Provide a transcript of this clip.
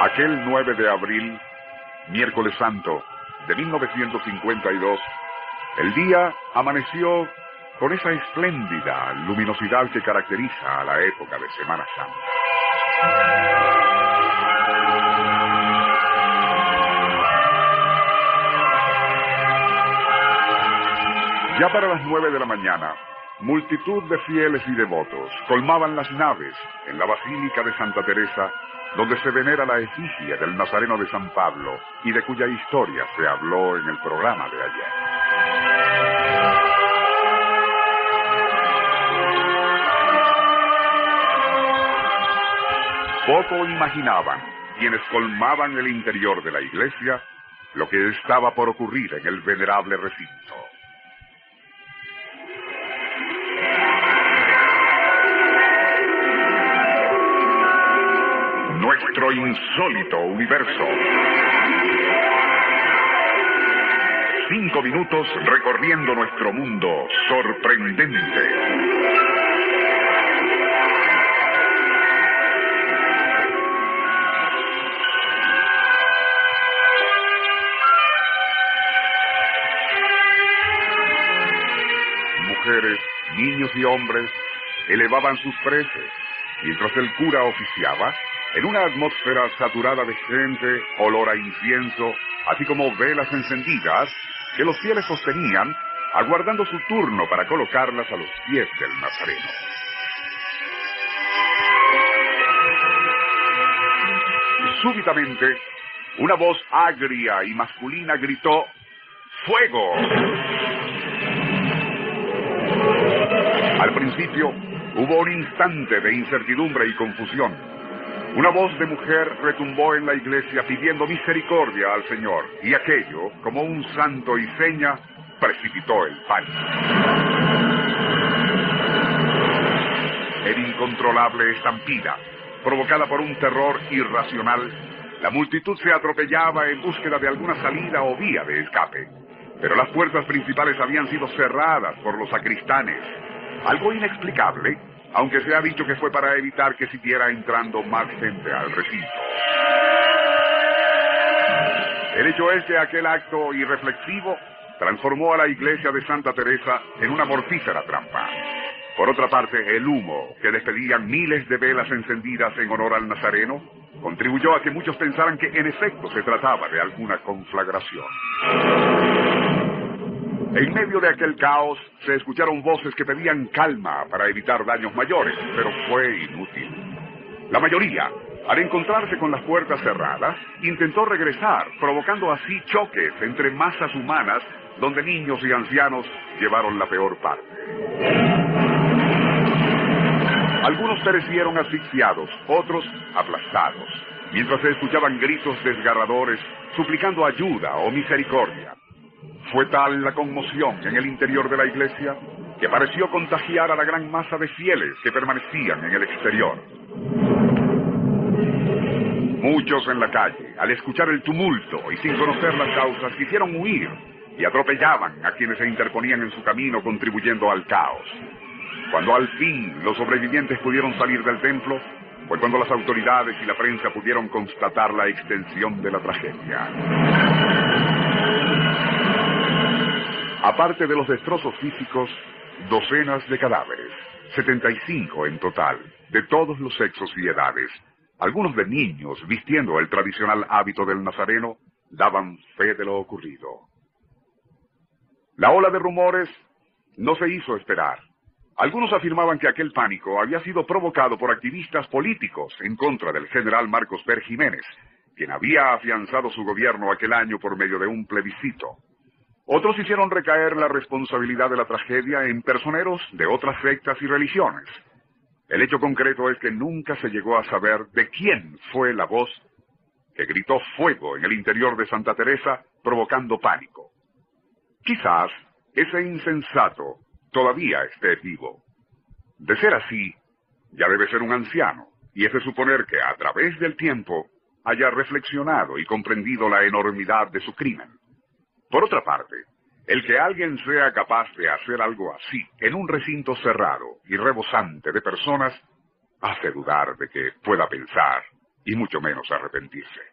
Aquel 9 de abril, miércoles santo de 1952, el día amaneció con esa espléndida luminosidad que caracteriza a la época de Semana Santa. Ya para las nueve de la mañana, multitud de fieles y devotos colmaban las naves en la Basílica de Santa Teresa, donde se venera la efigie del Nazareno de San Pablo y de cuya historia se habló en el programa de ayer. Poco imaginaban quienes colmaban el interior de la iglesia lo que estaba por ocurrir en el venerable recinto. Nuestro insólito universo. Cinco minutos recorriendo nuestro mundo sorprendente. Mujeres, niños y hombres elevaban sus preces, mientras el cura oficiaba en una atmósfera saturada de gente, olor a incienso, así como velas encendidas que los fieles sostenían, aguardando su turno para colocarlas a los pies del Nazareno. Súbitamente, una voz agria y masculina gritó, ¡Fuego! Al principio, hubo un instante de incertidumbre y confusión. Una voz de mujer retumbó en la iglesia pidiendo misericordia al Señor, y aquello, como un santo y seña, precipitó el pánico. En incontrolable estampida, provocada por un terror irracional, la multitud se atropellaba en búsqueda de alguna salida o vía de escape. Pero las puertas principales habían sido cerradas por los sacristanes. Algo inexplicable aunque se ha dicho que fue para evitar que siguiera entrando más gente al recinto. El hecho es que aquel acto irreflexivo transformó a la iglesia de Santa Teresa en una mortífera trampa. Por otra parte, el humo que despedían miles de velas encendidas en honor al Nazareno contribuyó a que muchos pensaran que en efecto se trataba de alguna conflagración. En medio de aquel caos se escucharon voces que pedían calma para evitar daños mayores, pero fue inútil. La mayoría, al encontrarse con las puertas cerradas, intentó regresar, provocando así choques entre masas humanas donde niños y ancianos llevaron la peor parte. Algunos perecieron asfixiados, otros aplastados, mientras se escuchaban gritos desgarradores suplicando ayuda o misericordia. Fue tal la conmoción en el interior de la iglesia que pareció contagiar a la gran masa de fieles que permanecían en el exterior. Muchos en la calle, al escuchar el tumulto y sin conocer las causas, quisieron huir y atropellaban a quienes se interponían en su camino contribuyendo al caos. Cuando al fin los sobrevivientes pudieron salir del templo, fue cuando las autoridades y la prensa pudieron constatar la extensión de la tragedia. Aparte de los destrozos físicos, docenas de cadáveres, 75 en total, de todos los sexos y edades, algunos de niños vistiendo el tradicional hábito del nazareno, daban fe de lo ocurrido. La ola de rumores no se hizo esperar. Algunos afirmaban que aquel pánico había sido provocado por activistas políticos en contra del general Marcos Ver Jiménez, quien había afianzado su gobierno aquel año por medio de un plebiscito. Otros hicieron recaer la responsabilidad de la tragedia en personeros de otras sectas y religiones. El hecho concreto es que nunca se llegó a saber de quién fue la voz que gritó fuego en el interior de Santa Teresa provocando pánico. Quizás ese insensato todavía esté vivo. De ser así, ya debe ser un anciano, y es de suponer que a través del tiempo haya reflexionado y comprendido la enormidad de su crimen. Por otra parte, el que alguien sea capaz de hacer algo así en un recinto cerrado y rebosante de personas hace dudar de que pueda pensar y mucho menos arrepentirse.